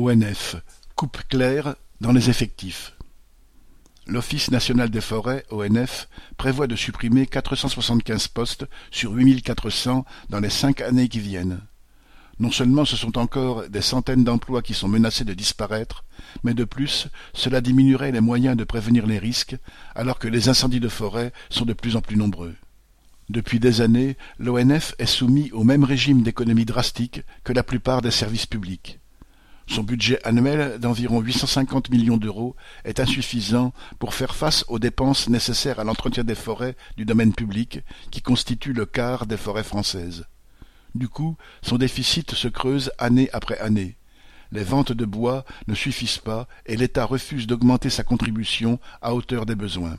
ONF coupe claire dans les effectifs. L'Office national des forêts, ONF, prévoit de supprimer 475 postes sur 8400 dans les cinq années qui viennent. Non seulement ce sont encore des centaines d'emplois qui sont menacés de disparaître, mais de plus, cela diminuerait les moyens de prévenir les risques, alors que les incendies de forêt sont de plus en plus nombreux. Depuis des années, l'ONF est soumis au même régime d'économie drastique que la plupart des services publics. Son budget annuel d'environ 850 millions d'euros est insuffisant pour faire face aux dépenses nécessaires à l'entretien des forêts du domaine public, qui constituent le quart des forêts françaises. Du coup, son déficit se creuse année après année. Les ventes de bois ne suffisent pas et l'État refuse d'augmenter sa contribution à hauteur des besoins.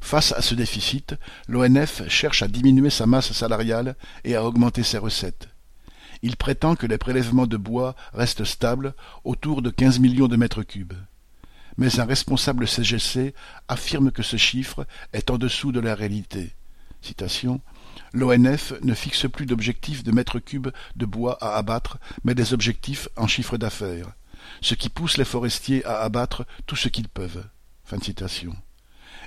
Face à ce déficit, l'ONF cherche à diminuer sa masse salariale et à augmenter ses recettes. Il prétend que les prélèvements de bois restent stables, autour de quinze millions de mètres cubes. Mais un responsable CGC affirme que ce chiffre est en dessous de la réalité. L'ONF ne fixe plus d'objectifs de mètres cubes de bois à abattre, mais des objectifs en chiffre d'affaires, ce qui pousse les forestiers à abattre tout ce qu'ils peuvent.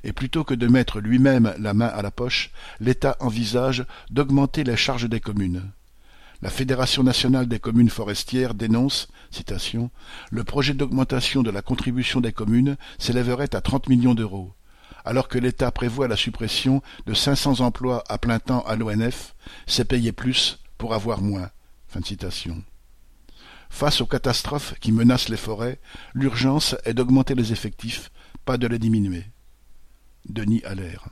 Et plutôt que de mettre lui-même la main à la poche, l'État envisage d'augmenter les charges des communes. La Fédération nationale des communes forestières dénonce citation, Le projet d'augmentation de la contribution des communes s'élèverait à trente millions d'euros. Alors que l'État prévoit la suppression de cinq cents emplois à plein temps à l'ONF, c'est payer plus pour avoir moins. Fin citation. Face aux catastrophes qui menacent les forêts, l'urgence est d'augmenter les effectifs, pas de les diminuer. Denis Allaire